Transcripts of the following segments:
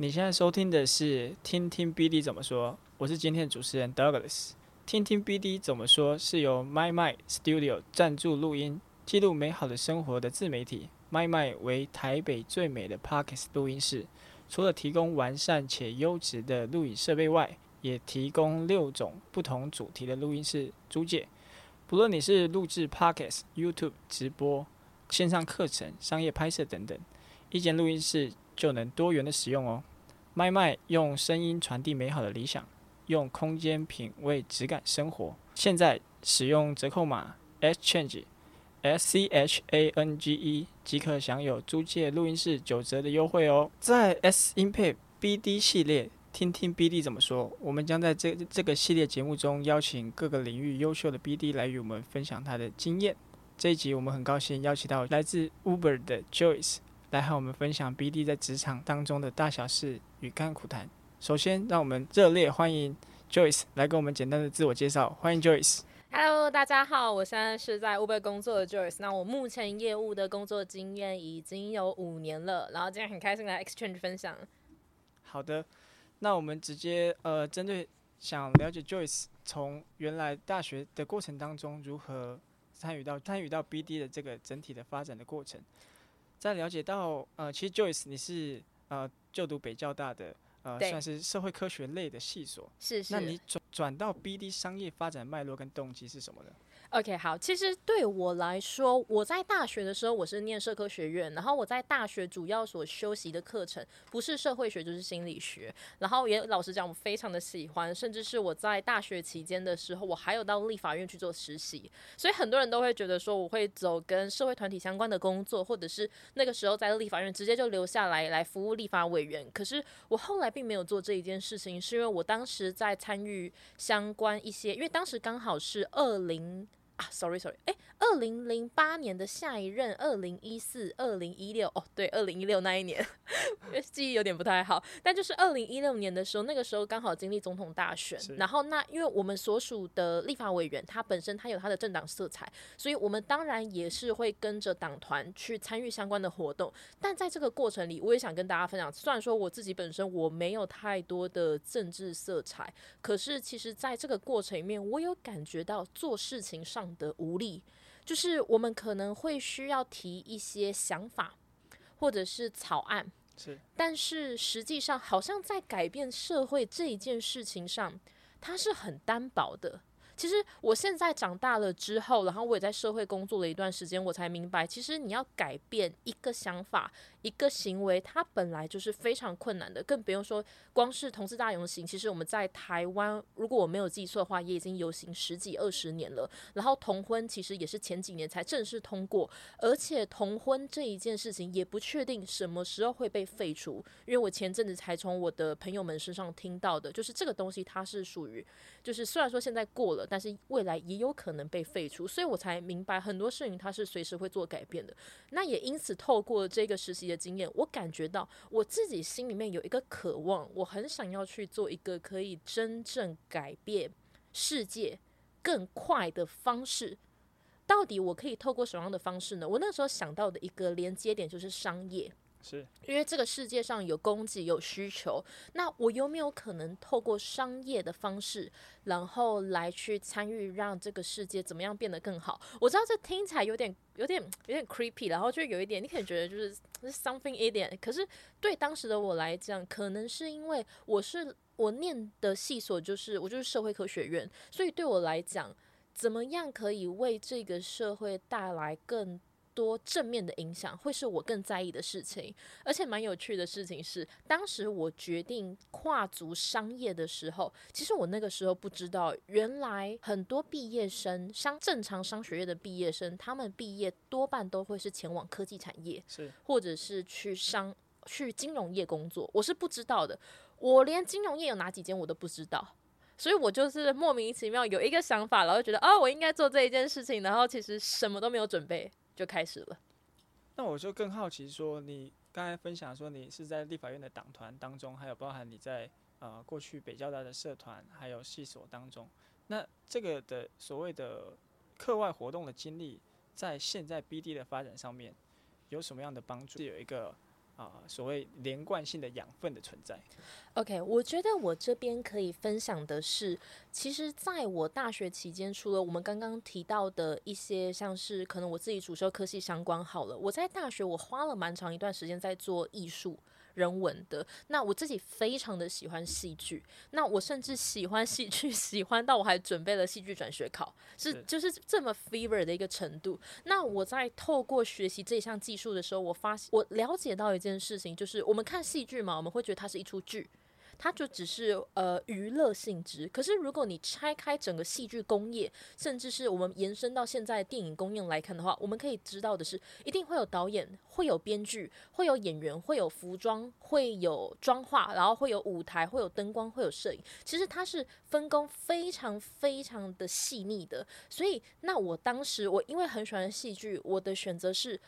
你现在收听的是《听听 BD 怎么说》，我是今天的主持人 Douglas。《听听 BD 怎么说》是由 MicMind Studio 赞助录音，记录美好的生活的自媒体。MicMind 为台北最美的 Podcast 录音室，除了提供完善且优质的录影设备外，也提供六种不同主题的录音室租借。不论你是录制 Podcast、YouTube 直播、线上课程、商业拍摄等等，一间录音室就能多元的使用哦。麦麦用声音传递美好的理想，用空间品味质感生活。现在使用折扣码 SChange S C H A N G E 即可享有租借录音室九折的优惠哦。在 S 音配 BD 系列，听听 BD 怎么说。我们将在这这个系列节目中邀请各个领域优秀的 BD 来与我们分享他的经验。这一集我们很高兴邀请到来自 Uber 的 Joyce 来和我们分享 BD 在职场当中的大小事与甘苦谈。首先，让我们热烈欢迎 Joyce 来跟我们简单的自我介绍。欢迎 Joyce。Hello，大家好，我现在是在 Uber 工作的 Joyce。那我目前业务的工作经验已经有五年了，然后今天很开心来 Exchange 分享。好的，那我们直接呃，针对想了解 Joyce 从原来大学的过程当中如何。参与到参与到 BD 的这个整体的发展的过程，在了解到呃，其实 Joyce 你是呃就读北交大的呃算是社会科学类的系所，是是，那你转转到 BD 商业发展脉络跟动机是什么呢？OK，好，其实对我来说，我在大学的时候我是念社科学院，然后我在大学主要所修习的课程不是社会学就是心理学，然后也老实讲我非常的喜欢，甚至是我在大学期间的时候，我还有到立法院去做实习，所以很多人都会觉得说我会走跟社会团体相关的工作，或者是那个时候在立法院直接就留下来来服务立法委员，可是我后来并没有做这一件事情，是因为我当时在参与相关一些，因为当时刚好是二零。啊，sorry sorry，哎，二零零八年的下一任，二零一四、二零一六，哦，对，二零一六那一年，记忆有点不太好，但就是二零一六年的时候，那个时候刚好经历总统大选，然后那因为我们所属的立法委员，他本身他有他的政党色彩，所以我们当然也是会跟着党团去参与相关的活动，但在这个过程里，我也想跟大家分享，虽然说我自己本身我没有太多的政治色彩，可是其实在这个过程里面，我有感觉到做事情上。的无力，就是我们可能会需要提一些想法，或者是草案，是，但是实际上好像在改变社会这一件事情上，它是很单薄的。其实我现在长大了之后，然后我也在社会工作了一段时间，我才明白，其实你要改变一个想法。一个行为，它本来就是非常困难的，更不用说光是同志大游行。其实我们在台湾，如果我没有记错的话，也已经游行十几二十年了。然后同婚其实也是前几年才正式通过，而且同婚这一件事情也不确定什么时候会被废除。因为我前阵子才从我的朋友们身上听到的，就是这个东西它是属于，就是虽然说现在过了，但是未来也有可能被废除。所以我才明白很多事情它是随时会做改变的。那也因此透过这个实习的经验，我感觉到我自己心里面有一个渴望，我很想要去做一个可以真正改变世界更快的方式。到底我可以透过什么样的方式呢？我那时候想到的一个连接点就是商业。因为这个世界上有供给有需求，那我有没有可能透过商业的方式，然后来去参与让这个世界怎么样变得更好？我知道这听起来有点、有点、有点 creepy，然后就有一点，你可能觉得就是 something 一点，可是对当时的我来讲，可能是因为我是我念的系所就是我就是社会科学院，所以对我来讲，怎么样可以为这个社会带来更多正面的影响会是我更在意的事情，而且蛮有趣的事情是，当时我决定跨足商业的时候，其实我那个时候不知道，原来很多毕业生商正常商学院的毕业生，他们毕业多半都会是前往科技产业，是或者是去商去金融业工作。我是不知道的，我连金融业有哪几间我都不知道，所以我就是莫名其妙有一个想法，然后觉得哦，我应该做这一件事情，然后其实什么都没有准备。就开始了。那我就更好奇说，你刚才分享说你是在立法院的党团当中，还有包含你在呃过去北交大的社团还有系所当中，那这个的所谓的课外活动的经历，在现在 BD 的发展上面有什么样的帮助？是有一个啊、所谓连贯性的养分的存在。OK，我觉得我这边可以分享的是，其实在我大学期间，除了我们刚刚提到的一些，像是可能我自己主修科系相关好了，我在大学我花了蛮长一段时间在做艺术。人文的，那我自己非常的喜欢戏剧，那我甚至喜欢戏剧，喜欢到我还准备了戏剧转学考，是就是这么 fever 的一个程度。那我在透过学习这项技术的时候，我发现我了解到一件事情，就是我们看戏剧嘛，我们会觉得它是一出剧。它就只是呃娱乐性质，可是如果你拆开整个戏剧工业，甚至是我们延伸到现在电影工业来看的话，我们可以知道的是，一定会有导演，会有编剧，会有演员，会有服装，会有妆化，然后会有舞台，会有灯光，会有摄影。其实它是分工非常非常的细腻的。所以，那我当时我因为很喜欢戏剧，我的选择是。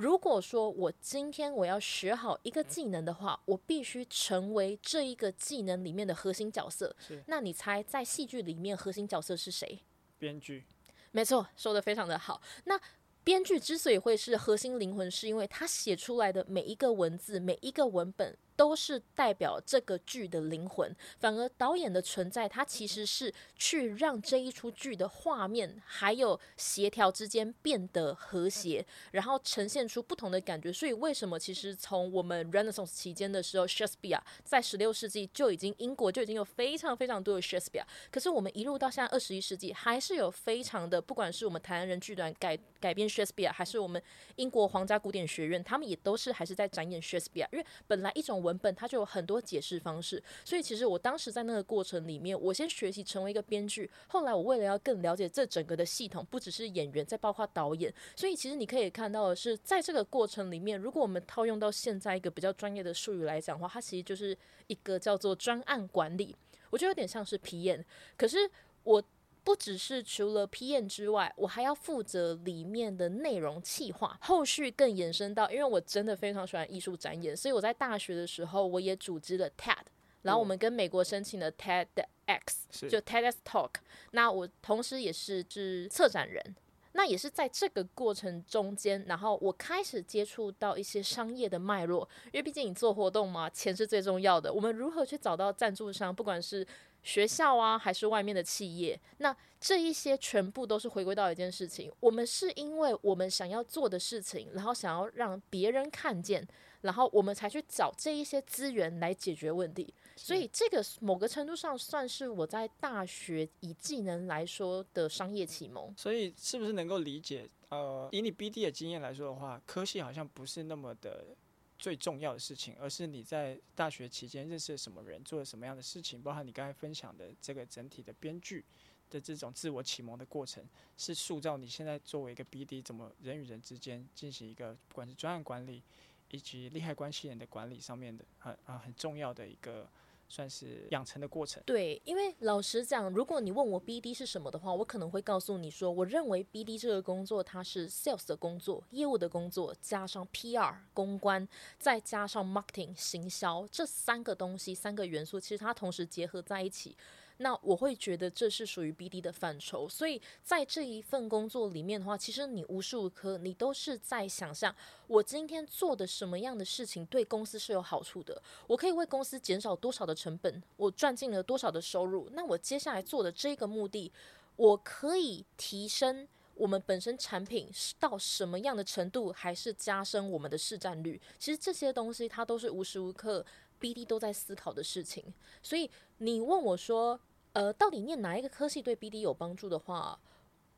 如果说我今天我要学好一个技能的话，我必须成为这一个技能里面的核心角色。是，那你猜在戏剧里面核心角色是谁？编剧。没错，说的非常的好。那编剧之所以会是核心灵魂，是因为他写出来的每一个文字，每一个文本。都是代表这个剧的灵魂，反而导演的存在，它其实是去让这一出剧的画面还有协调之间变得和谐，然后呈现出不同的感觉。所以为什么其实从我们 Renaissance 期间的时候，Shakespeare 在十六世纪就已经英国就已经有非常非常多的 Shakespeare，可是我们一路到现在二十一世纪，还是有非常的，不管是我们台湾人剧团改改编 Shakespeare，还是我们英国皇家古典学院，他们也都是还是在展演 Shakespeare，因为本来一种文文本它就有很多解释方式，所以其实我当时在那个过程里面，我先学习成为一个编剧，后来我为了要更了解这整个的系统，不只是演员，再包括导演，所以其实你可以看到的是，在这个过程里面，如果我们套用到现在一个比较专业的术语来讲的话，它其实就是一个叫做专案管理，我觉得有点像是皮演可是我。不只是除了 PM 之外，我还要负责里面的内容企划，后续更延伸到，因为我真的非常喜欢艺术展演，所以我在大学的时候我也组织了 TED，然后我们跟美国申请了 TEDx，就 TEDx Talk。那我同时也是是策展人，那也是在这个过程中间，然后我开始接触到一些商业的脉络，因为毕竟你做活动嘛，钱是最重要的。我们如何去找到赞助商，不管是学校啊，还是外面的企业，那这一些全部都是回归到一件事情。我们是因为我们想要做的事情，然后想要让别人看见，然后我们才去找这一些资源来解决问题。所以这个某个程度上算是我在大学以技能来说的商业启蒙。所以是不是能够理解？呃，以你 BD 的经验来说的话，科系好像不是那么的。最重要的事情，而是你在大学期间认识了什么人，做了什么样的事情，包含你刚才分享的这个整体的编剧的这种自我启蒙的过程，是塑造你现在作为一个 BD 怎么人与人之间进行一个不管是专案管理以及利害关系人的管理上面的很啊很重要的一个。算是养成的过程。对，因为老实讲，如果你问我 BD 是什么的话，我可能会告诉你说，我认为 BD 这个工作它是 sales 的工作，业务的工作，加上 PR 公关，再加上 marketing 行销这三个东西，三个元素，其实它同时结合在一起。那我会觉得这是属于 BD 的范畴，所以在这一份工作里面的话，其实你无时无刻你都是在想象，我今天做的什么样的事情对公司是有好处的，我可以为公司减少多少的成本，我赚进了多少的收入，那我接下来做的这个目的，我可以提升我们本身产品到什么样的程度，还是加深我们的市占率？其实这些东西它都是无时无刻 BD 都在思考的事情，所以你问我说。呃，到底念哪一个科系对 BD 有帮助的话，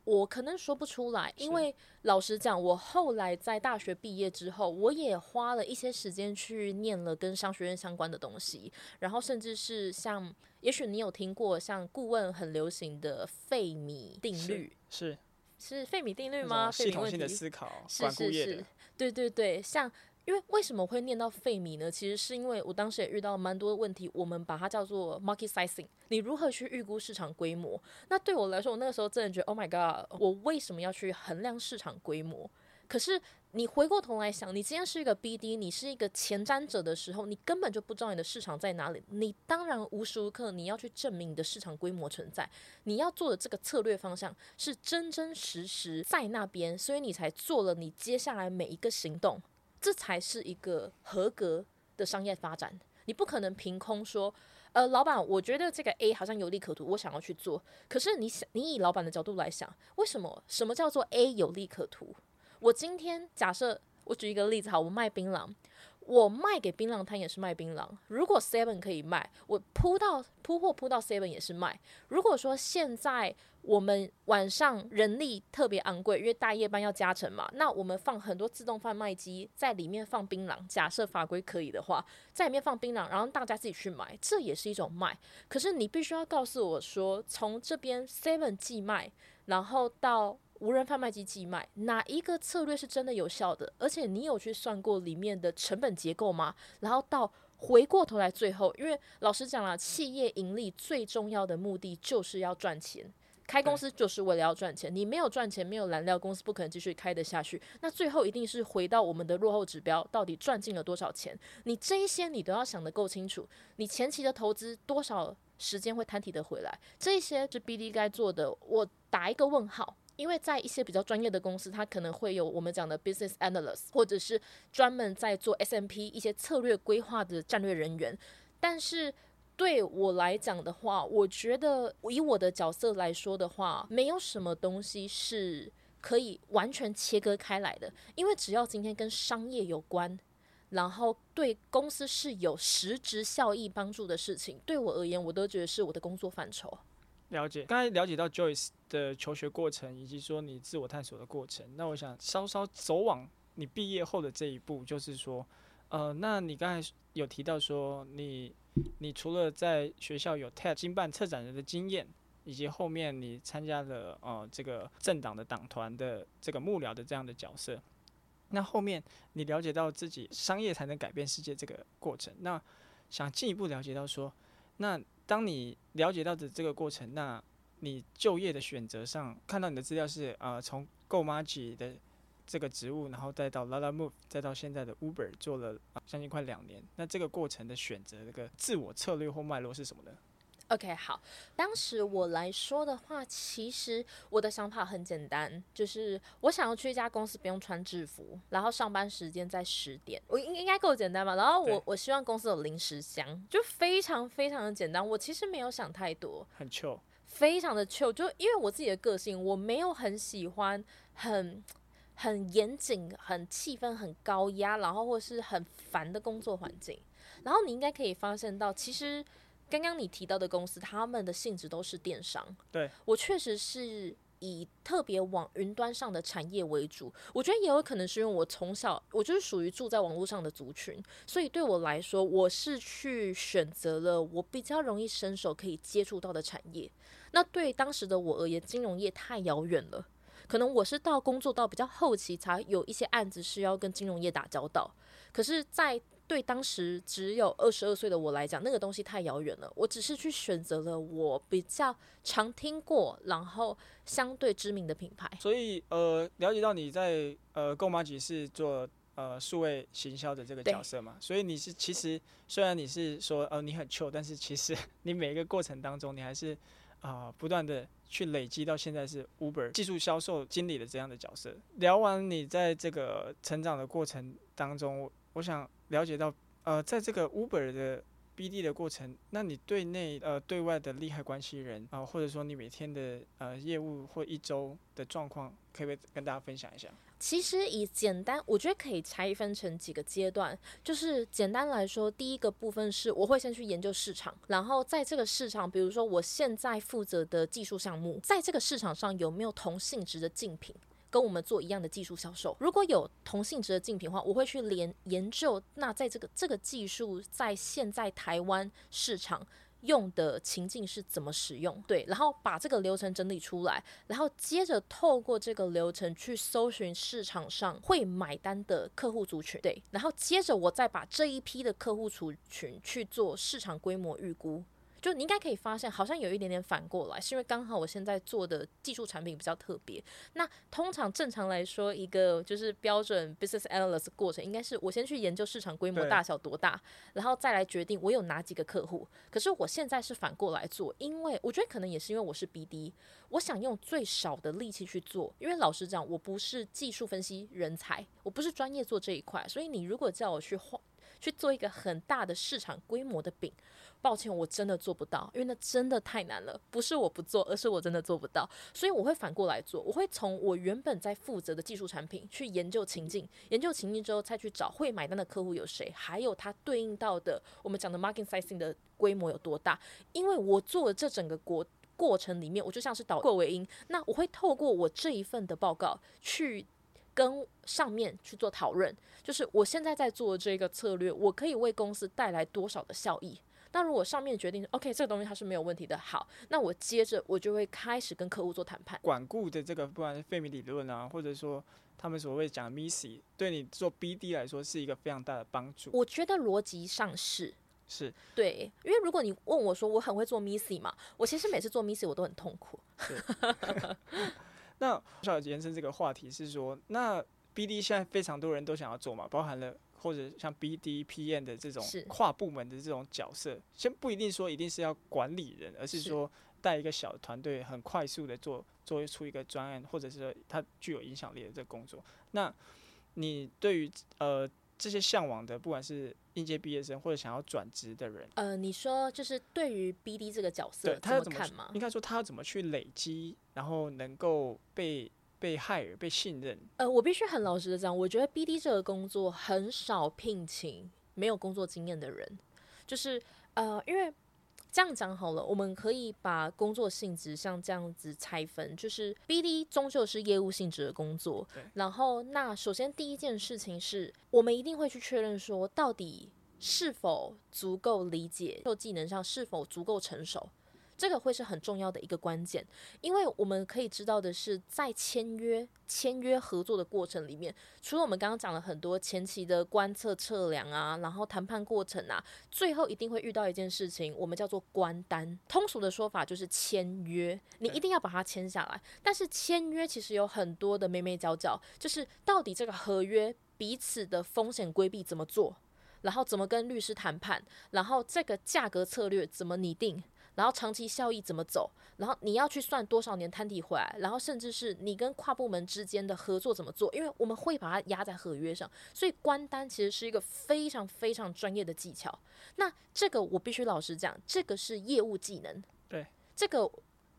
我可能说不出来。因为老实讲，我后来在大学毕业之后，我也花了一些时间去念了跟商学院相关的东西，然后甚至是像，也许你有听过像顾问很流行的费米定律，是是费米定律吗？系统性的思考，是是是，对对对，像。因为为什么会念到费米呢？其实是因为我当时也遇到蛮多的问题，我们把它叫做 market sizing。你如何去预估市场规模？那对我来说，我那个时候真的觉得，Oh my god，我为什么要去衡量市场规模？可是你回过头来想，你今天是一个 BD，你是一个前瞻者的时候，你根本就不知道你的市场在哪里。你当然无时无刻你要去证明你的市场规模存在，你要做的这个策略方向是真真实实在那边，所以你才做了你接下来每一个行动。这才是一个合格的商业发展。你不可能凭空说，呃，老板，我觉得这个 A 好像有利可图，我想要去做。可是你想，你以老板的角度来想，为什么？什么叫做 A 有利可图？我今天假设，我举一个例子，好，我卖槟榔。我卖给槟榔摊也是卖槟榔。如果 Seven 可以卖，我铺到铺货铺到 Seven 也是卖。如果说现在我们晚上人力特别昂贵，因为大夜班要加成嘛，那我们放很多自动贩卖机在里面放槟榔。假设法规可以的话，在里面放槟榔，然后大家自己去买，这也是一种卖。可是你必须要告诉我说，从这边 Seven 寄卖，然后到。无人贩卖机寄卖，哪一个策略是真的有效的？而且你有去算过里面的成本结构吗？然后到回过头来，最后，因为老实讲了，企业盈利最重要的目的就是要赚钱，开公司就是为了要赚钱。你没有赚钱，没有燃料，公司不可能继续开得下去。那最后一定是回到我们的落后指标，到底赚进了多少钱？你这一些你都要想得够清楚。你前期的投资多少时间会摊提得回来？这些是 BD 该做的，我打一个问号。因为在一些比较专业的公司，它可能会有我们讲的 business analyst，或者是专门在做 SMP 一些策略规划的战略人员。但是对我来讲的话，我觉得以我的角色来说的话，没有什么东西是可以完全切割开来的。因为只要今天跟商业有关，然后对公司是有实质效益帮助的事情，对我而言，我都觉得是我的工作范畴。了解，刚才了解到 Joyce 的求学过程，以及说你自我探索的过程。那我想稍稍走往你毕业后的这一步，就是说，呃，那你刚才有提到说，你你除了在学校有 TED 经办策展人的经验，以及后面你参加了呃这个政党的党团的这个幕僚的这样的角色，那后面你了解到自己商业才能改变世界这个过程，那想进一步了解到说，那。当你了解到的这个过程，那你就业的选择上，看到你的资料是呃从 GoMaji 的这个职务，然后再到 Lalamove，再到现在的 Uber 做了将近快两年。那这个过程的选择，这个自我策略或脉络是什么呢？OK，好，当时我来说的话，其实我的想法很简单，就是我想要去一家公司不用穿制服，然后上班时间在十点，我应应该够简单吧？然后我我希望公司有零食箱，就非常非常的简单。我其实没有想太多，很 chill，非常的 chill，就因为我自己的个性，我没有很喜欢很很严谨、很气氛很高压，然后或是很烦的工作环境。然后你应该可以发现到，其实。刚刚你提到的公司，他们的性质都是电商。对，我确实是以特别往云端上的产业为主。我觉得也有可能是因为我从小我就是属于住在网络上的族群，所以对我来说，我是去选择了我比较容易伸手可以接触到的产业。那对当时的我而言，金融业太遥远了。可能我是到工作到比较后期，才有一些案子是要跟金融业打交道。可是，在对当时只有二十二岁的我来讲，那个东西太遥远了。我只是去选择了我比较常听过，然后相对知名的品牌。所以，呃，了解到你在呃 GoMaji 是做呃数位行销的这个角色嘛？所以你是其实虽然你是说呃你很 chill，但是其实你每一个过程当中，你还是啊、呃、不断的去累积到现在是 Uber 技术销售经理的这样的角色。聊完你在这个成长的过程当中，我想。了解到，呃，在这个 Uber 的 BD 的过程，那你对内呃对外的利害关系人啊、或者说你每天的呃业务或一周的状况，可不可以跟大家分享一下？其实以简单，我觉得可以拆分成几个阶段。就是简单来说，第一个部分是我会先去研究市场，然后在这个市场，比如说我现在负责的技术项目，在这个市场上有没有同性质的竞品？跟我们做一样的技术销售，如果有同性质的竞品的话，我会去连研究。那在这个这个技术在现在台湾市场用的情境是怎么使用？对，然后把这个流程整理出来，然后接着透过这个流程去搜寻市场上会买单的客户族群。对，然后接着我再把这一批的客户族群去做市场规模预估。就你应该可以发现，好像有一点点反过来，是因为刚好我现在做的技术产品比较特别。那通常正常来说，一个就是标准 business analyst 过程，应该是我先去研究市场规模大小多大，然后再来决定我有哪几个客户。可是我现在是反过来做，因为我觉得可能也是因为我是 BD，我想用最少的力气去做。因为老实讲，我不是技术分析人才，我不是专业做这一块，所以你如果叫我去画。去做一个很大的市场规模的饼，抱歉，我真的做不到，因为那真的太难了。不是我不做，而是我真的做不到。所以我会反过来做，我会从我原本在负责的技术产品去研究情境，研究情境之后再去找会买单的客户有谁，还有它对应到的我们讲的 marketing sizing 的规模有多大。因为我做这整个过过程里面，我就像是导过尾音，那我会透过我这一份的报告去。跟上面去做讨论，就是我现在在做的这个策略，我可以为公司带来多少的效益？那如果上面决定，OK，这个东西它是没有问题的，好，那我接着我就会开始跟客户做谈判。管顾的这个，不管是费米理论啊，或者说他们所谓讲的 MISI，对你做 BD 来说是一个非常大的帮助。我觉得逻辑上是是对，因为如果你问我说我很会做 missy 嘛，我其实每次做 missy 我都很痛苦。那我想延伸这个话题是说，那 BD 现在非常多人都想要做嘛，包含了或者像 BD、PM 的这种跨部门的这种角色，先不一定说一定是要管理人，而是说带一个小团队，很快速的做做出一个专案，或者是说他具有影响力的这个工作。那你对于呃？这些向往的，不管是应届毕业生或者想要转职的人，呃，你说就是对于 BD 这个角色，他要怎么看吗？应该说他要怎么去累积，然后能够被被 hire 被信任。呃，我必须很老实的讲，我觉得 BD 这个工作很少聘请没有工作经验的人，就是呃，因为。这样讲好了，我们可以把工作性质像这样子拆分，就是 BD 终究是业务性质的工作。然后，那首先第一件事情是我们一定会去确认说，到底是否足够理解，就技能上是否足够成熟。这个会是很重要的一个关键，因为我们可以知道的是，在签约、签约合作的过程里面，除了我们刚刚讲了很多前期的观测、测量啊，然后谈判过程啊，最后一定会遇到一件事情，我们叫做关单。通俗的说法就是签约，你一定要把它签下来。但是签约其实有很多的眉眉角角，就是到底这个合约彼此的风险规避怎么做，然后怎么跟律师谈判，然后这个价格策略怎么拟定。然后长期效益怎么走？然后你要去算多少年摊底回来？然后甚至是你跟跨部门之间的合作怎么做？因为我们会把它压在合约上，所以关单其实是一个非常非常专业的技巧。那这个我必须老实讲，这个是业务技能。对，这个。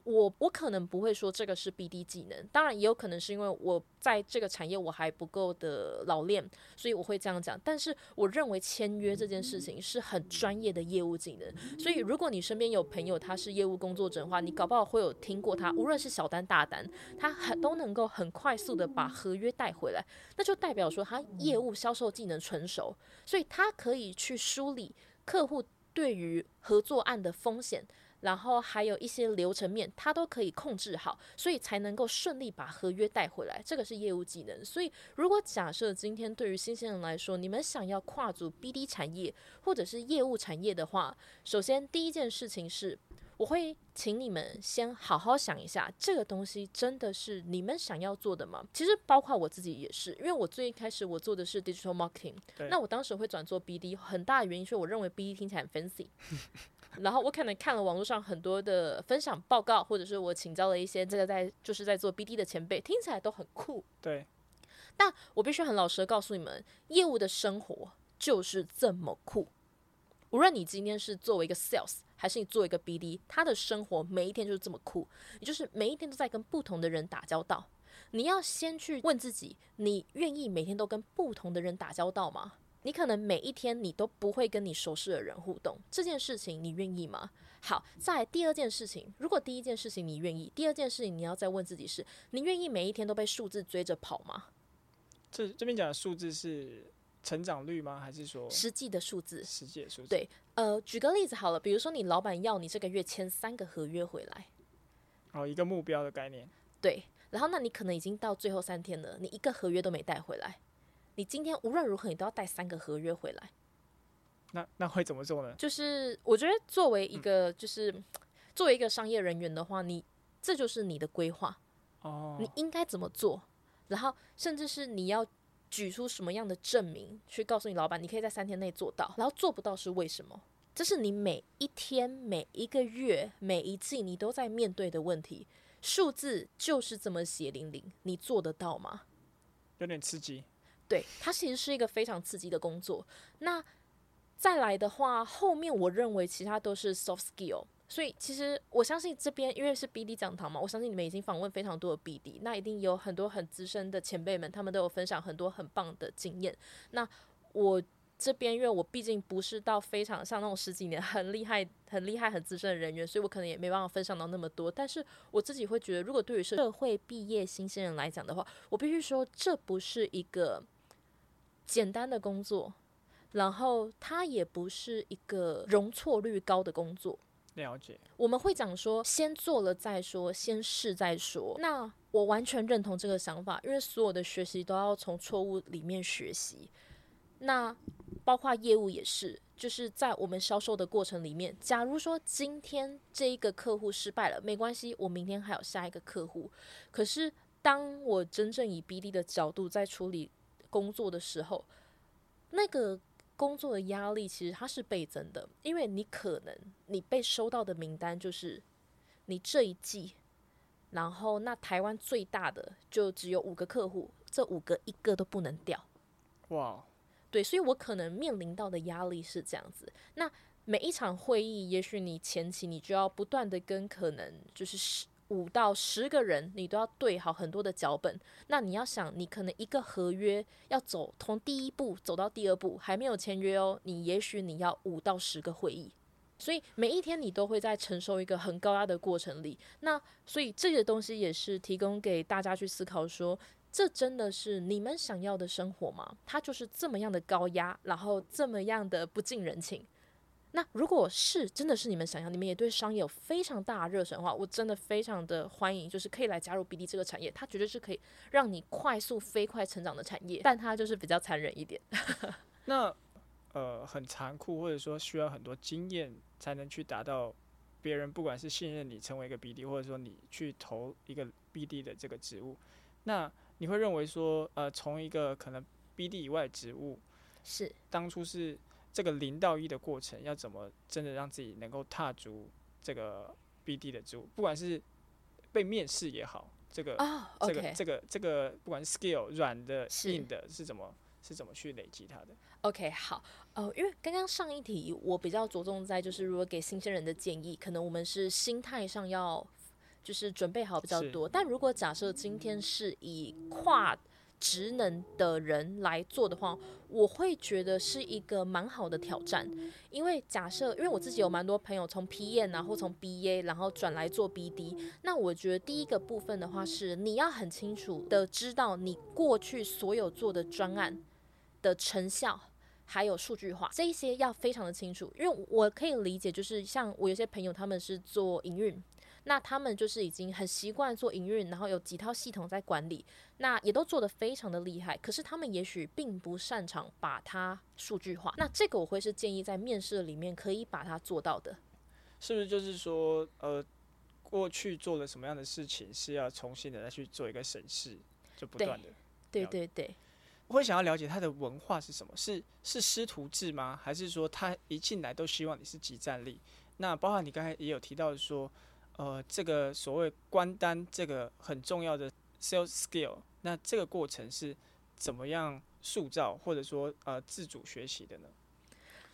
我我可能不会说这个是 BD 技能，当然也有可能是因为我在这个产业我还不够的老练，所以我会这样讲。但是我认为签约这件事情是很专业的业务技能，所以如果你身边有朋友他是业务工作者的话，你搞不好会有听过他，无论是小单大单，他很都能够很快速的把合约带回来，那就代表说他业务销售技能纯熟，所以他可以去梳理客户对于合作案的风险。然后还有一些流程面，他都可以控制好，所以才能够顺利把合约带回来。这个是业务技能。所以，如果假设今天对于新鲜人来说，你们想要跨足 BD 产业或者是业务产业的话，首先第一件事情是，我会请你们先好好想一下，这个东西真的是你们想要做的吗？其实包括我自己也是，因为我最一开始我做的是 digital marketing，那我当时会转做 BD，很大的原因是我认为 BD 听起来很 fancy。然后我可能看了网络上很多的分享报告，或者是我请教了一些这个在就是在做 BD 的前辈，听起来都很酷。对，但我必须很老实的告诉你们，业务的生活就是这么酷。无论你今天是作为一个 sales，还是你做一个 BD，他的生活每一天就是这么酷。也就是每一天都在跟不同的人打交道。你要先去问自己，你愿意每天都跟不同的人打交道吗？你可能每一天你都不会跟你熟识的人互动，这件事情你愿意吗？好，在第二件事情，如果第一件事情你愿意，第二件事情你要再问自己是：你愿意每一天都被数字追着跑吗？这这边讲的数字是成长率吗？还是说实际的数字？实际的数字。对，呃，举个例子好了，比如说你老板要你这个月签三个合约回来，哦，一个目标的概念。对，然后那你可能已经到最后三天了，你一个合约都没带回来。你今天无论如何，你都要带三个合约回来。那那会怎么做呢？就是我觉得作为一个，就是、嗯、作为一个商业人员的话，你这就是你的规划哦，你应该怎么做，然后甚至是你要举出什么样的证明去告诉你老板，你可以在三天内做到，然后做不到是为什么？这是你每一天、每一个月、每一季你都在面对的问题。数字就是这么血淋淋，你做得到吗？有点刺激。对，它其实是一个非常刺激的工作。那再来的话，后面我认为其他都是 soft skill。所以其实我相信这边因为是 BD 讲堂嘛，我相信你们已经访问非常多的 BD，那一定有很多很资深的前辈们，他们都有分享很多很棒的经验。那我。这边因为我毕竟不是到非常像那种十几年很厉害、很厉害、很资深的人员，所以我可能也没办法分享到那么多。但是我自己会觉得，如果对于社会毕业新鲜人来讲的话，我必须说这不是一个简单的工作，然后它也不是一个容错率高的工作。了解。我们会讲说，先做了再说，先试再说。那我完全认同这个想法，因为所有的学习都要从错误里面学习。那包括业务也是，就是在我们销售的过程里面，假如说今天这一个客户失败了，没关系，我明天还有下一个客户。可是当我真正以 BD 的角度在处理工作的时候，那个工作的压力其实它是倍增的，因为你可能你被收到的名单就是你这一季，然后那台湾最大的就只有五个客户，这五个一个都不能掉。哇。对，所以我可能面临到的压力是这样子。那每一场会议，也许你前期你就要不断的跟可能就是十五到十个人，你都要对好很多的脚本。那你要想，你可能一个合约要走从第一步走到第二步，还没有签约哦，你也许你要五到十个会议。所以每一天你都会在承受一个很高压的过程里。那所以这些东西也是提供给大家去思考说。这真的是你们想要的生活吗？它就是这么样的高压，然后这么样的不近人情。那如果是真的是你们想要，你们也对商业有非常大的热忱的话，我真的非常的欢迎，就是可以来加入 BD 这个产业。它绝对是可以让你快速飞快成长的产业，但它就是比较残忍一点。那呃，很残酷，或者说需要很多经验才能去达到别人不管是信任你成为一个 BD，或者说你去投一个 BD 的这个职务，那。你会认为说，呃，从一个可能 BD 以外职务，是当初是这个零到一的过程，要怎么真的让自己能够踏足这个 BD 的职务？不管是被面试也好，这个、oh, okay. 这个、这个、这个，不管是 skill 软的、硬的，是怎么是怎么去累积它的？OK，好，呃，因为刚刚上一题我比较着重在就是如果给新鲜人的建议，可能我们是心态上要。就是准备好比较多，但如果假设今天是以跨职能的人来做的话，我会觉得是一个蛮好的挑战。因为假设，因为我自己有蛮多朋友从 PM 然后从 BA 然后转来做 BD，那我觉得第一个部分的话是你要很清楚的知道你过去所有做的专案的成效，还有数据化这一些要非常的清楚。因为我可以理解，就是像我有些朋友他们是做营运。那他们就是已经很习惯做营运，然后有几套系统在管理，那也都做得非常的厉害。可是他们也许并不擅长把它数据化。那这个我会是建议在面试里面可以把它做到的。是不是就是说，呃，过去做了什么样的事情是要重新的再去做一个审视，就不断的。对对对对。我会想要了解他的文化是什么？是是师徒制吗？还是说他一进来都希望你是即战力？那包括你刚才也有提到说。呃，这个所谓关单，这个很重要的 sales skill，那这个过程是怎么样塑造，或者说呃自主学习的呢？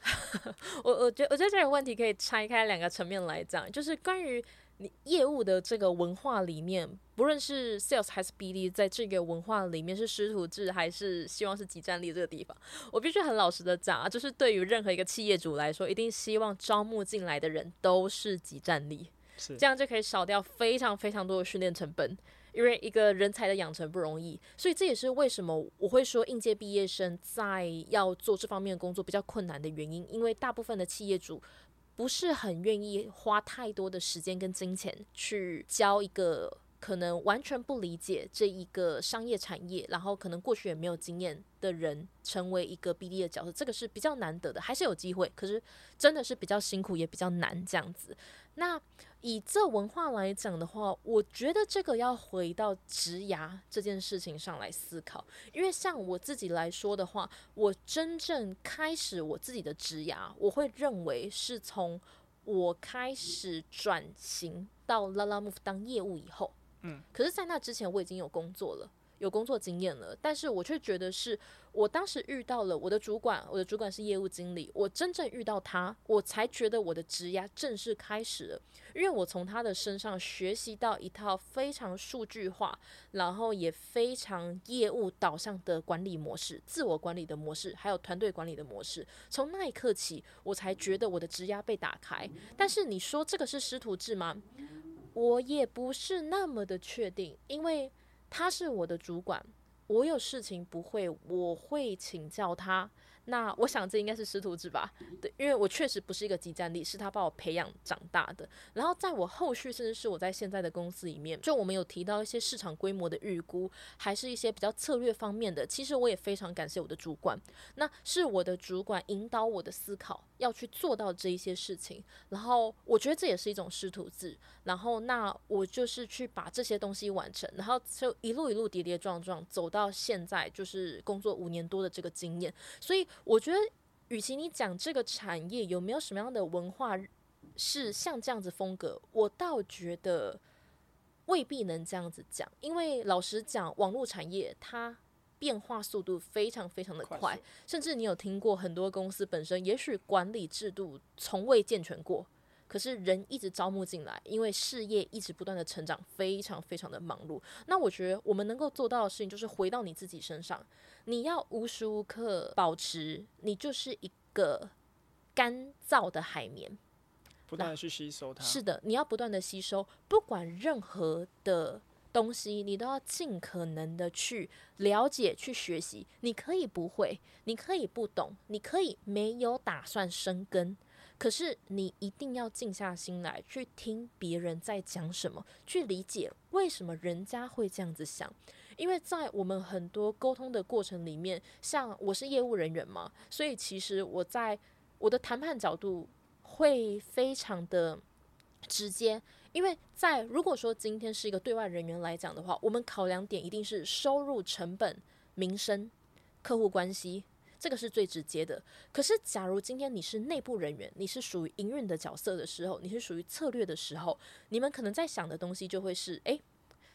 我我觉得我觉得这个问题可以拆开两个层面来讲，就是关于你业务的这个文化里面，不论是 sales 还是 BD，在这个文化里面是师徒制还是希望是集战力这个地方，我必须很老实的讲啊，就是对于任何一个企业主来说，一定希望招募进来的人都是集战力。这样就可以少掉非常非常多的训练成本，因为一个人才的养成不容易，所以这也是为什么我会说应届毕业生在要做这方面的工作比较困难的原因，因为大部分的企业主不是很愿意花太多的时间跟金钱去教一个可能完全不理解这一个商业产业，然后可能过去也没有经验的人成为一个 BD 的角色，这个是比较难得的，还是有机会，可是真的是比较辛苦，也比较难这样子。那以这文化来讲的话，我觉得这个要回到职涯这件事情上来思考，因为像我自己来说的话，我真正开始我自己的职涯，我会认为是从我开始转型到 Lalamove 当业务以后。嗯，可是，在那之前，我已经有工作了，有工作经验了，但是我却觉得是我当时遇到了我的主管，我的主管是业务经理，我真正遇到他，我才觉得我的职涯正式开始了，因为我从他的身上学习到一套非常数据化，然后也非常业务导向的管理模式，自我管理的模式，还有团队管理的模式。从那一刻起，我才觉得我的职涯被打开。但是你说这个是师徒制吗？我也不是那么的确定，因为他是我的主管，我有事情不会，我会请教他。那我想这应该是师徒制吧，对，因为我确实不是一个即战力，是他把我培养长大的。然后在我后续，甚至是我在现在的公司里面，就我们有提到一些市场规模的预估，还是一些比较策略方面的。其实我也非常感谢我的主管，那是我的主管引导我的思考，要去做到这一些事情。然后我觉得这也是一种师徒制。然后那我就是去把这些东西完成，然后就一路一路跌跌撞撞走到现在，就是工作五年多的这个经验，所以。我觉得，与其你讲这个产业有没有什么样的文化是像这样子风格，我倒觉得未必能这样子讲。因为老实讲，网络产业它变化速度非常非常的快，快，甚至你有听过很多公司本身也许管理制度从未健全过。可是人一直招募进来，因为事业一直不断的成长，非常非常的忙碌。那我觉得我们能够做到的事情，就是回到你自己身上，你要无时无刻保持，你就是一个干燥的海绵，不断的去吸收它。是的，你要不断的吸收，不管任何的东西，你都要尽可能的去了解、去学习。你可以不会，你可以不懂，你可以没有打算生根。可是你一定要静下心来，去听别人在讲什么，去理解为什么人家会这样子想。因为在我们很多沟通的过程里面，像我是业务人员嘛，所以其实我在我的谈判角度会非常的直接。因为在如果说今天是一个对外人员来讲的话，我们考量点一定是收入、成本、民生、客户关系。这个是最直接的。可是，假如今天你是内部人员，你是属于营运的角色的时候，你是属于策略的时候，你们可能在想的东西就会是：诶，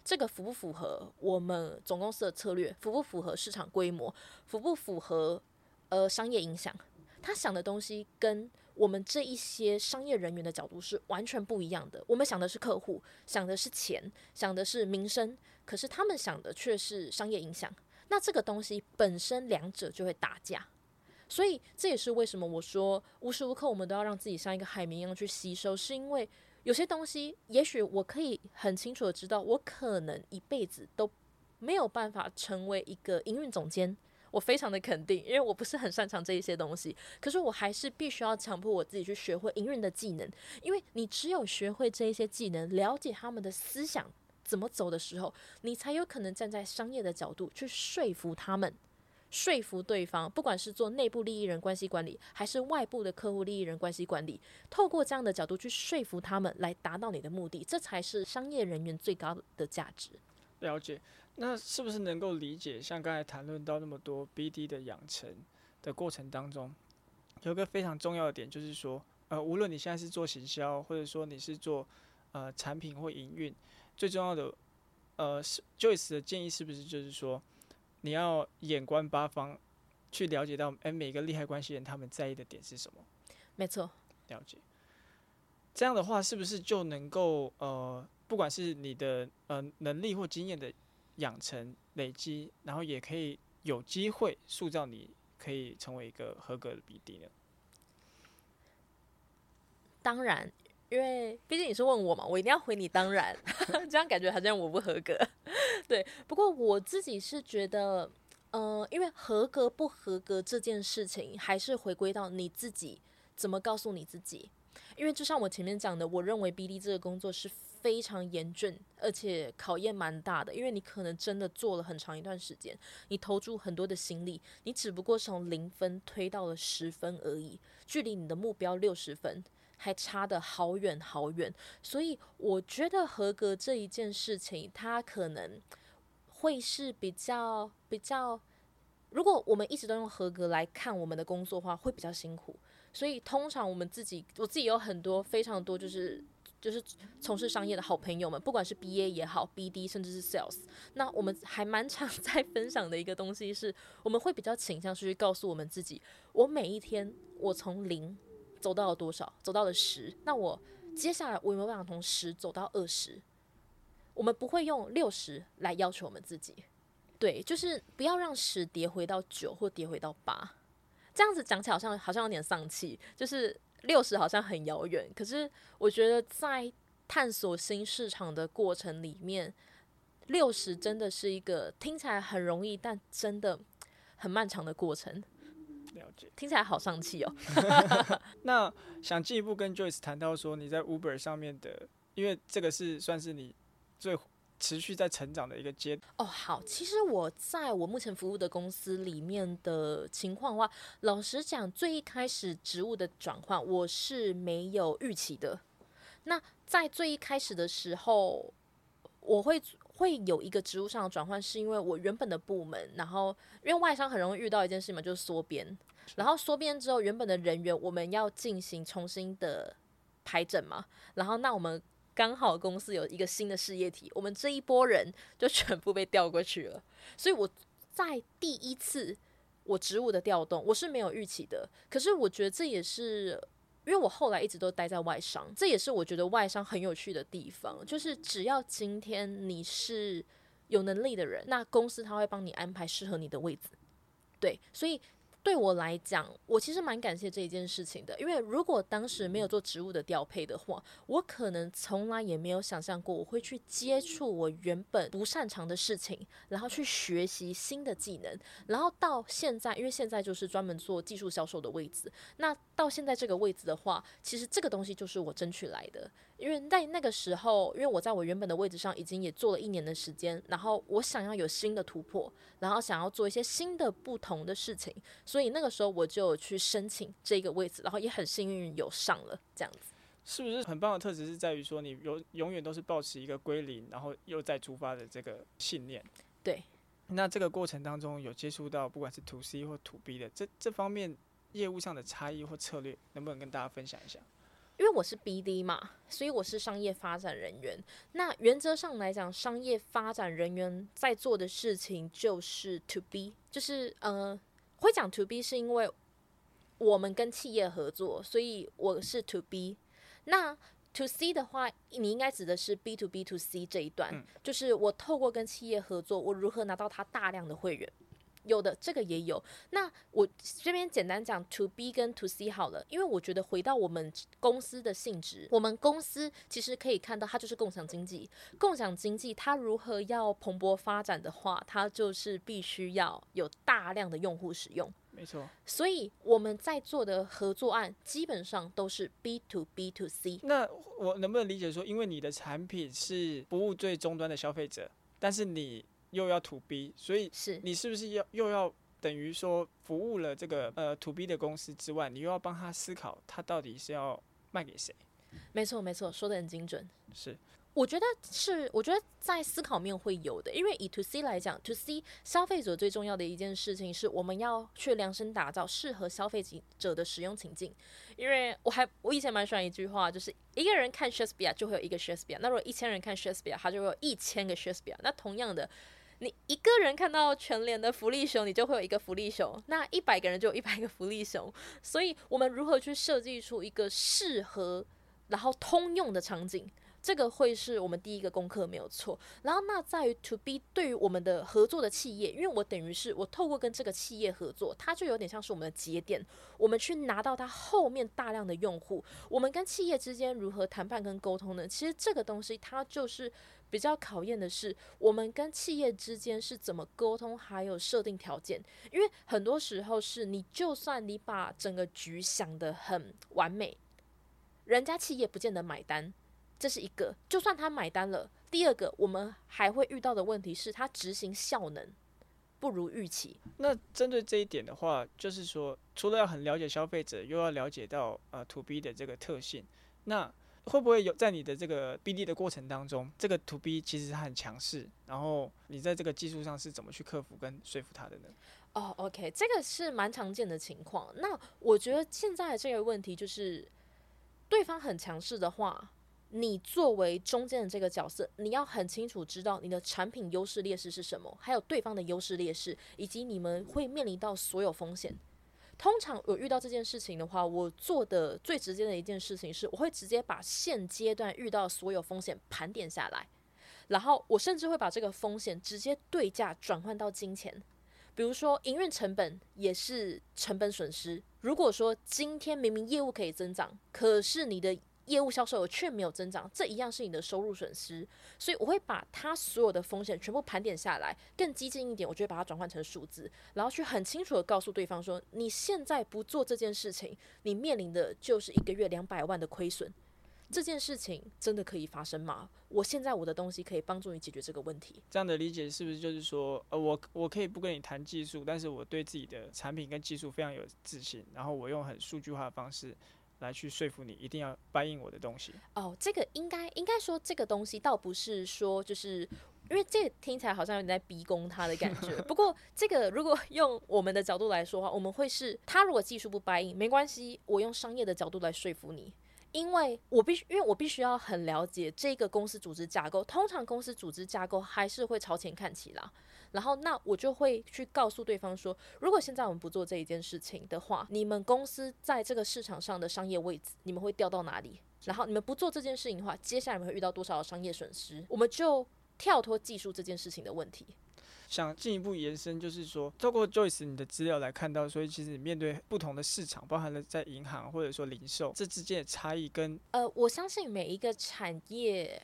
这个符不符合我们总公司的策略？符不符合市场规模？符不符合呃商业影响？他想的东西跟我们这一些商业人员的角度是完全不一样的。我们想的是客户，想的是钱，想的是名声，可是他们想的却是商业影响。那这个东西本身两者就会打架，所以这也是为什么我说无时无刻我们都要让自己像一个海绵一样去吸收，是因为有些东西，也许我可以很清楚的知道，我可能一辈子都没有办法成为一个营运总监，我非常的肯定，因为我不是很擅长这一些东西，可是我还是必须要强迫我自己去学会营运的技能，因为你只有学会这一些技能，了解他们的思想。怎么走的时候，你才有可能站在商业的角度去说服他们，说服对方。不管是做内部利益人关系管理，还是外部的客户利益人关系管理，透过这样的角度去说服他们，来达到你的目的，这才是商业人员最高的价值。了解，那是不是能够理解？像刚才谈论到那么多 BD 的养成的过程当中，有一个非常重要的点，就是说，呃，无论你现在是做行销，或者说你是做呃产品或营运。最重要的，呃，是 Joyce 的建议是不是就是说，你要眼观八方，去了解到，诶、欸，每个利害关系人他们在意的点是什么？没错，了解。这样的话，是不是就能够，呃，不管是你的呃能力或经验的养成累积，然后也可以有机会塑造你，可以成为一个合格的 BD 呢？当然。因为毕竟你是问我嘛，我一定要回你。当然，这样感觉好像我不合格。对，不过我自己是觉得，呃，因为合格不合格这件事情，还是回归到你自己怎么告诉你自己。因为就像我前面讲的，我认为 BD 这个工作是非常严峻，而且考验蛮大的，因为你可能真的做了很长一段时间，你投注很多的心力，你只不过从零分推到了十分而已，距离你的目标六十分还差得好远好远。所以我觉得合格这一件事情，它可能会是比较比较，如果我们一直都用合格来看我们的工作的话，会比较辛苦。所以通常我们自己，我自己有很多非常多，就是就是从事商业的好朋友们，不管是 BA 也好，BD 甚至是 Sales，那我们还蛮常 在分享的一个东西是，我们会比较倾向去告诉我们自己，我每一天我从零走到了多少，走到了十，那我接下来我有没有办法从十走到二十？我们不会用六十来要求我们自己，对，就是不要让十跌回到九或跌回到八。这样子讲起来好像好像有点丧气，就是六十好像很遥远。可是我觉得在探索新市场的过程里面，六十真的是一个听起来很容易，但真的很漫长的过程。了解，听起来好丧气哦。那想进一步跟 Joyce 谈到说你在 Uber 上面的，因为这个是算是你最。持续在成长的一个阶段哦，好，其实我在我目前服务的公司里面的情况的话，老实讲，最一开始职务的转换我是没有预期的。那在最一开始的时候，我会会有一个职务上的转换，是因为我原本的部门，然后因为外商很容易遇到一件事情嘛，就是缩编，然后缩编之后，原本的人员我们要进行重新的排整嘛，然后那我们。刚好公司有一个新的事业体，我们这一波人就全部被调过去了。所以我在第一次我职务的调动，我是没有预期的。可是我觉得这也是因为我后来一直都待在外商，这也是我觉得外商很有趣的地方，就是只要今天你是有能力的人，那公司他会帮你安排适合你的位置。对，所以。对我来讲，我其实蛮感谢这一件事情的，因为如果当时没有做职务的调配的话，我可能从来也没有想象过我会去接触我原本不擅长的事情，然后去学习新的技能，然后到现在，因为现在就是专门做技术销售的位置，那到现在这个位置的话，其实这个东西就是我争取来的。因为在那个时候，因为我在我原本的位置上已经也做了一年的时间，然后我想要有新的突破，然后想要做一些新的不同的事情，所以那个时候我就去申请这个位置，然后也很幸运有上了这样子。是不是很棒的特质是在于说你永永远都是保持一个归零，然后又再出发的这个信念？对。那这个过程当中有接触到不管是 To C 或 To B 的这这方面业务上的差异或策略，能不能跟大家分享一下？因为我是 BD 嘛，所以我是商业发展人员。那原则上来讲，商业发展人员在做的事情就是 To B，就是呃，会讲 To B 是因为我们跟企业合作，所以我是 To B。那 To C 的话，你应该指的是 B to B to C 这一段，嗯，就是我透过跟企业合作，我如何拿到他大量的会员。有的，这个也有。那我这边简单讲 To B 跟 To C 好了，因为我觉得回到我们公司的性质，我们公司其实可以看到，它就是共享经济。共享经济它如何要蓬勃发展的话，它就是必须要有大量的用户使用。没错。所以我们在做的合作案基本上都是 B to B to C。那我能不能理解说，因为你的产品是服务最终端的消费者，但是你又要 To B，所以是你是不是要又要等于说服务了这个呃 To B 的公司之外，你又要帮他思考他到底是要卖给谁？没错没错，说的很精准。是，我觉得是，我觉得在思考面会有的，因为以 To C 来讲，To C 消费者最重要的一件事情是我们要去量身打造适合消费者的使用情境。因为我还我以前蛮喜欢一句话，就是一个人看 Shakespeare 就会有一个 Shakespeare，，那如果一千人看 Shakespeare，，他就会有一千个 Shakespeare。那同样的。你一个人看到全脸的福利熊，你就会有一个福利熊；那一百个人就有一百个福利熊。所以，我们如何去设计出一个适合然后通用的场景，这个会是我们第一个功课，没有错。然后，那在于 To B 对于我们的合作的企业，因为我等于是我透过跟这个企业合作，它就有点像是我们的节点，我们去拿到它后面大量的用户。我们跟企业之间如何谈判跟沟通呢？其实这个东西它就是。比较考验的是，我们跟企业之间是怎么沟通，还有设定条件。因为很多时候是你，就算你把整个局想得很完美，人家企业不见得买单。这是一个。就算他买单了，第二个我们还会遇到的问题是他执行效能不如预期。那针对这一点的话，就是说，除了要很了解消费者，又要了解到呃 To B 的这个特性，那会不会有在你的这个 BD 的过程当中，这个 To B 其实它很强势，然后你在这个技术上是怎么去克服跟说服他的呢？哦、OK，这个是蛮常见的情况。那我觉得现在这个问题就是，对方很强势的话，你作为中间的这个角色，你要很清楚知道你的产品优势劣势是什么，还有对方的优势劣势，以及你们会面临到所有风险。通常我遇到这件事情的话，我做的最直接的一件事情是，我会直接把现阶段遇到所有风险盘点下来，然后我甚至会把这个风险直接对价转换到金钱。比如说，营运成本也是成本损失。如果说今天明明业务可以增长，可是你的业务销售额却没有增长，这一样是你的收入损失。所以我会把它所有的风险全部盘点下来，更激进一点，我就会把它转换成数字，然后去很清楚的告诉对方说：你现在不做这件事情，你面临的就是一个月两百万的亏损。这件事情真的可以发生吗？我现在我的东西可以帮助你解决这个问题。这样的理解是不是就是说，呃，我我可以不跟你谈技术，但是我对自己的产品跟技术非常有自信，然后我用很数据化的方式来去说服你，一定要答应我的东西。哦，这个应该应该说这个东西倒不是说就是因为这个听起来好像有点在逼宫他的感觉。不过这个如果用我们的角度来说的话，我们会是他如果技术不答应没关系，我用商业的角度来说服你。因为我必须，因为我必须要很了解这个公司组织架构。通常公司组织架构还是会朝前看齐啦。然后，那我就会去告诉对方说，如果现在我们不做这一件事情的话，你们公司在这个市场上的商业位置，你们会掉到哪里？然后，你们不做这件事情的话，接下来你们会遇到多少的商业损失？我们就跳脱技术这件事情的问题。想进一步延伸，就是说，透过 Joyce 你的资料来看到，所以其实你面对不同的市场，包含了在银行或者说零售这之间的差异跟呃，我相信每一个产业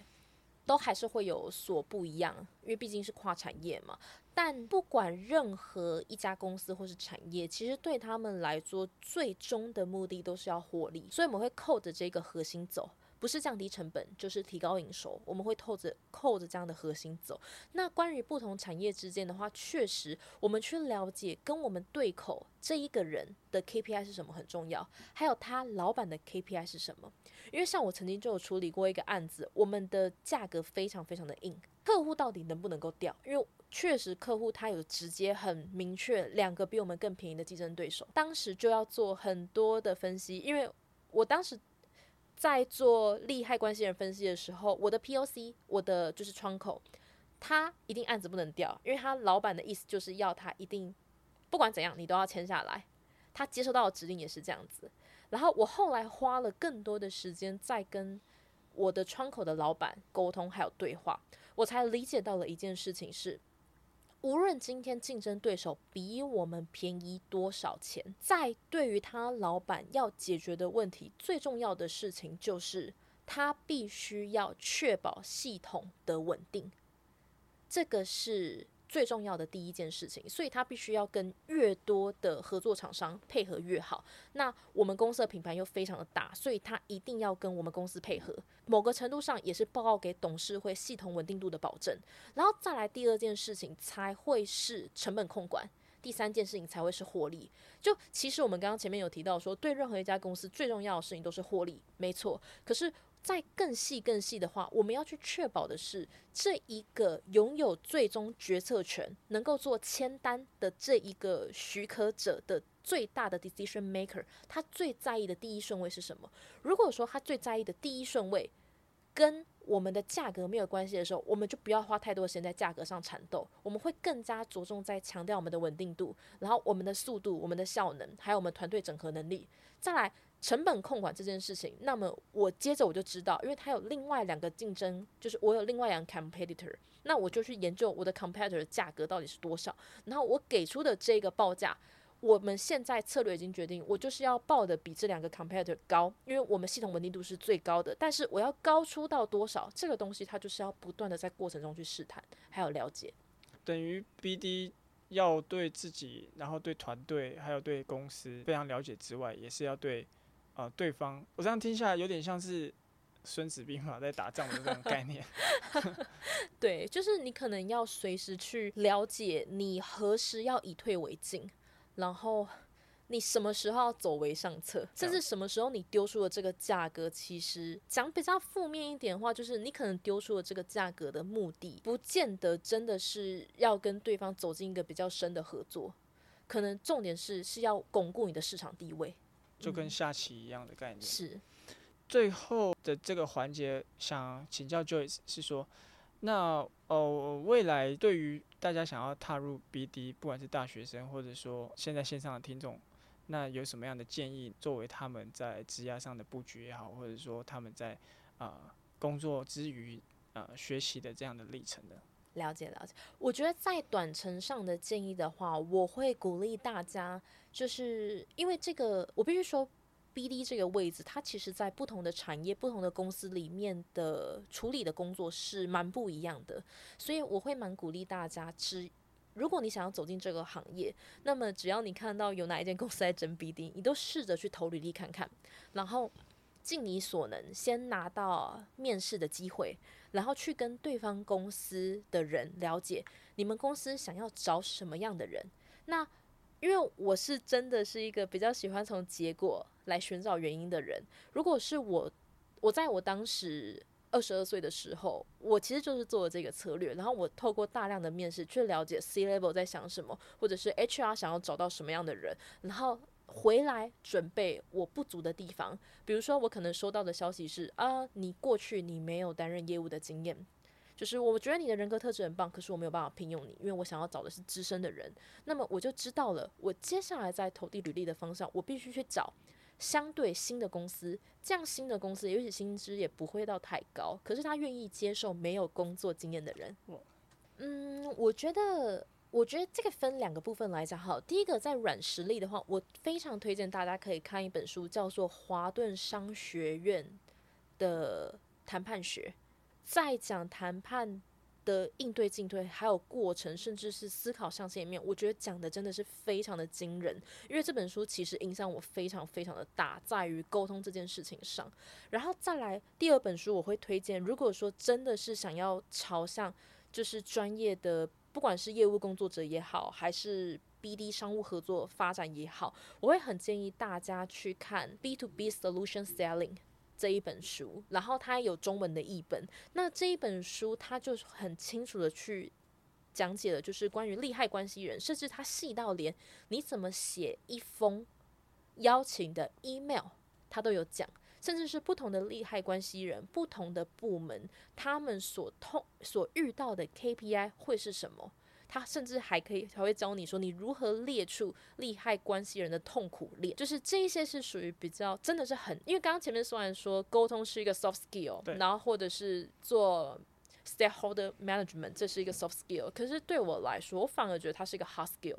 都还是会有所不一样，因为毕竟是跨产业嘛。但不管任何一家公司或是产业，其实对他们来说，最终的目的都是要获利，所以我们会扣着这个核心走。不是降低成本，就是提高营收。我们会透着扣着这样的核心走。那关于不同产业之间的话，确实我们去了解跟我们对口这一个人的 KPI 是什么很重要，还有他老板的 KPI 是什么。因为像我曾经就有处理过一个案子，我们的价格非常非常的硬，客户到底能不能够调？因为确实客户他有直接很明确两个比我们更便宜的竞争对手，当时就要做很多的分析，因为我当时。在做利害关系人分析的时候，我的 POC，我的就是窗口，他一定案子不能掉，因为他老板的意思就是要他一定不管怎样你都要签下来，他接收到的指令也是这样子。然后我后来花了更多的时间在跟我的窗口的老板沟通还有对话，我才理解到了一件事情是。无论今天竞争对手比我们便宜多少钱，在对于他老板要解决的问题，最重要的事情就是他必须要确保系统的稳定，这个是。最重要的第一件事情，所以他必须要跟越多的合作厂商配合越好。那我们公司的品牌又非常的大，所以他一定要跟我们公司配合。某个程度上也是报告给董事会系统稳定度的保证。然后再来第二件事情才会是成本控管，第三件事情才会是获利。就其实我们刚刚前面有提到说，对任何一家公司最重要的事情都是获利，没错。可是。再更细、更细的话，我们要去确保的是，这一个拥有最终决策权、能够做签单的这一个许可者的最大的 decision maker，他最在意的第一顺位是什么？如果说他最在意的第一顺位跟我们的价格没有关系的时候，我们就不要花太多时间在价格上缠斗，我们会更加着重在强调我们的稳定度，然后我们的速度、我们的效能，还有我们团队整合能力，再来。成本控管这件事情，那么我接着我就知道，因为它有另外两个竞争，就是我有另外两个 competitor，那我就去研究我的 competitor 的价格到底是多少，然后我给出的这个报价，我们现在策略已经决定，我就是要报的比这两个 competitor 高，因为我们系统稳定度是最高的，但是我要高出到多少，这个东西它就是要不断的在过程中去试探，还有了解，等于 BD 要对自己，然后对团队，还有对公司非常了解之外，也是要对。啊、呃，对方，我这样听下来有点像是孙子兵法在打仗的这种概念。对，就是你可能要随时去了解你何时要以退为进，然后。你什么时候要走为上策，甚至什么时候你丢出了这个价格，其实讲比较负面一点的话，就是你可能丢出了这个价格的目的，不见得真的是要跟对方走进一个比较深的合作，可能重点是是要巩固你的市场地位，就跟下棋一样的概念。是，最后的这个环节，想请教 Joyce 是说，那哦，未来对于大家想要踏入 BD，不管是大学生，或者说现在线上的听众。那有什么样的建议，作为他们在职业上的布局也好，或者说他们在啊、呃、工作之余啊、呃、学习的这样的历程呢？了解了解，我觉得在短程上的建议的话，我会鼓励大家，就是因为这个，我必须说，BD 这个位置，它其实在不同的产业、不同的公司里面的处理的工作是蛮不一样的，所以我会蛮鼓励大家只。如果你想要走进这个行业，那么只要你看到有哪一间公司在征 BD，你都试着去投履历看看，然后尽你所能先拿到面试的机会，然后去跟对方公司的人了解你们公司想要找什么样的人。那因为我是真的是一个比较喜欢从结果来寻找原因的人，如果是我，我在我当时。二十二岁的时候，我其实就是做了这个策略，然后我透过大量的面试去了解 C level 在想什么，或者是 HR 想要找到什么样的人，然后回来准备我不足的地方。比如说，我可能收到的消息是啊，你过去你没有担任业务的经验，就是我觉得你的人格特质很棒，可是我没有办法聘用你，因为我想要找的是资深的人。那么我就知道了，我接下来在投递履历的方向，我必须去找。相对新的公司，这样新的公司，也许薪资也不会到太高，可是他愿意接受没有工作经验的人。嗯，我觉得，我觉得这个分两个部分来讲。好，第一个在软实力的话，我非常推荐大家可以看一本书，叫做《华顿商学院的谈判学》，在讲谈判。的应对进退，还有过程，甚至是思考象限里面，我觉得讲的真的是非常的惊人。因为这本书其实影响我非常非常的大，在于沟通这件事情上。然后再来第二本书，我会推荐。如果说真的是想要朝向就是专业的，不管是业务工作者也好，还是 BD 商务合作发展也好，我会很建议大家去看 B to B Solution Selling。这一本书，然后它有中文的译本。那这一本书，它就很清楚的去讲解了，就是关于利害关系人，甚至它细到连你怎么写一封邀请的 email，它都有讲。甚至是不同的利害关系人、不同的部门，他们所痛所遇到的 KPI 会是什么？他甚至还可以，还会教你说你如何列出利害关系人的痛苦链，就是这一些是属于比较真的是很，因为刚刚前面虽然说沟通是一个 soft skill，然后或者是做 stakeholder management 这是一个 soft skill，可是对我来说，我反而觉得它是一个 hard skill，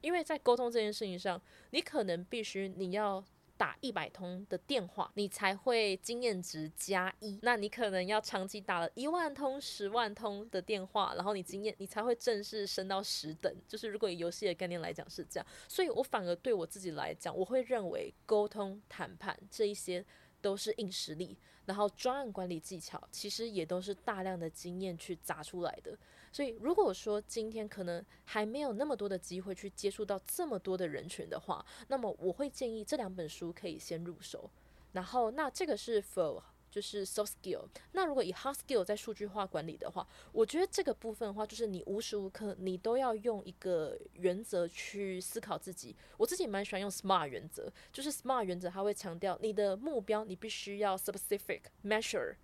因为在沟通这件事情上，你可能必须你要。打一百通的电话，你才会经验值加一。那你可能要长期打了一万通、十万通的电话，然后你经验你才会正式升到十等。就是如果以游戏的概念来讲是这样，所以我反而对我自己来讲，我会认为沟通、谈判这一些都是硬实力，然后专案管理技巧其实也都是大量的经验去砸出来的。所以，如果说今天可能还没有那么多的机会去接触到这么多的人群的话，那么我会建议这两本书可以先入手。然后，那这个是否就是 soft skill。那如果以 hard skill 在数据化管理的话，我觉得这个部分的话，就是你无时无刻你都要用一个原则去思考自己。我自己蛮喜欢用 SMART 原则，就是 SMART 原则，它会强调你的目标，你必须要 specific measure。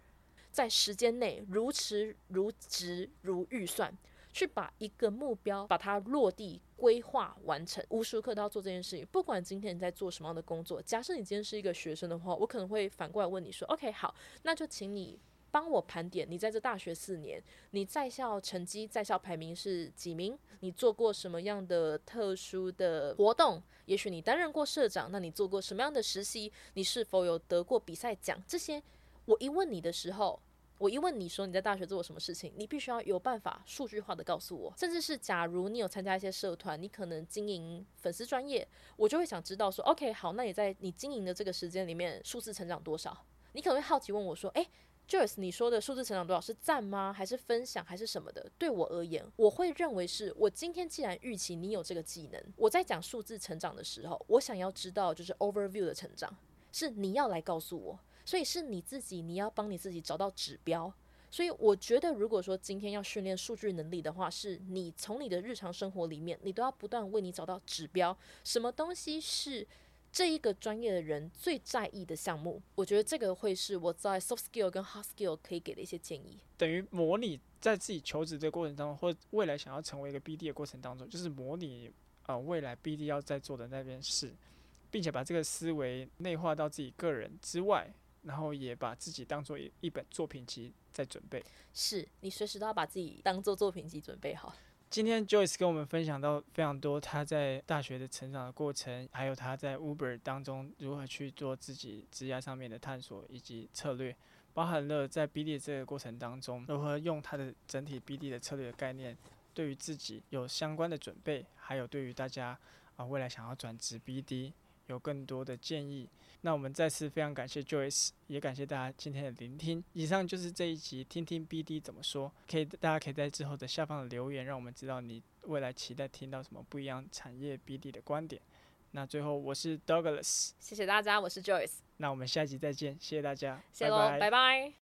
在时间内如实如值如预算，去把一个目标把它落地规划完成，无时无刻都要做这件事情。不管今天你在做什么样的工作，假设你今天是一个学生的话，我可能会反过来问你说：“OK，好，那就请你帮我盘点，你在这大学四年，你在校成绩、在校排名是几名？你做过什么样的特殊的活动？也许你担任过社长，那你做过什么样的实习？你是否有得过比赛奖？这些我一问你的时候。”我一问你说你在大学做过什么事情，你必须要有办法数据化的告诉我。甚至是假如你有参加一些社团，你可能经营粉丝专业，我就会想知道说，OK，好，那你在你经营的这个时间里面，数字成长多少？你可能会好奇问我说：“诶、Joyce，你说的数字成长多少是赞吗？还是分享，还是什么的？”对我而言，我会认为是我今天既然预期你有这个技能，我在讲数字成长的时候，我想要知道就是 overview 的成长，是你要来告诉我，所以是你自己，你要帮你自己找到指标。所以我觉得，如果说今天要训练数据能力的话，是你从你的日常生活里面，你都要不断为你找到指标，什么东西是这一个专业的人最在意的项目。我觉得这个会是我在 soft skill 跟 hard skill 可以给的一些建议。等于模拟在自己求职的过程当中，或未来想要成为一个 BD 的过程当中，就是模拟啊、呃、未来 BD 要在做的那件事，并且把这个思维内化到自己个人之外。然后也把自己当做一一本作品集在准备，是你随时都要把自己当做作品集准备好。今天 Joyce 跟我们分享到非常多他在大学的成长的过程，还有他在 Uber 当中如何去做自己职业上面的探索以及策略，包含了在 BD 这个过程当中如何用他的整体 BD 的策略的概念，对于自己有相关的准备，还有对于大家啊未来想要转职 BD 有更多的建议。那我们再次非常感谢 Joyce，也感谢大家今天的聆听。以上就是这一集听听 BD 怎么说，可以大家可以在之后的下方的留言，让我们知道你未来期待听到什么不一样产业 BD 的观点。那最后我是 Douglas，谢谢大家，我是 Joyce。那我们下集再见，谢谢大家，谢喽，拜拜。拜拜。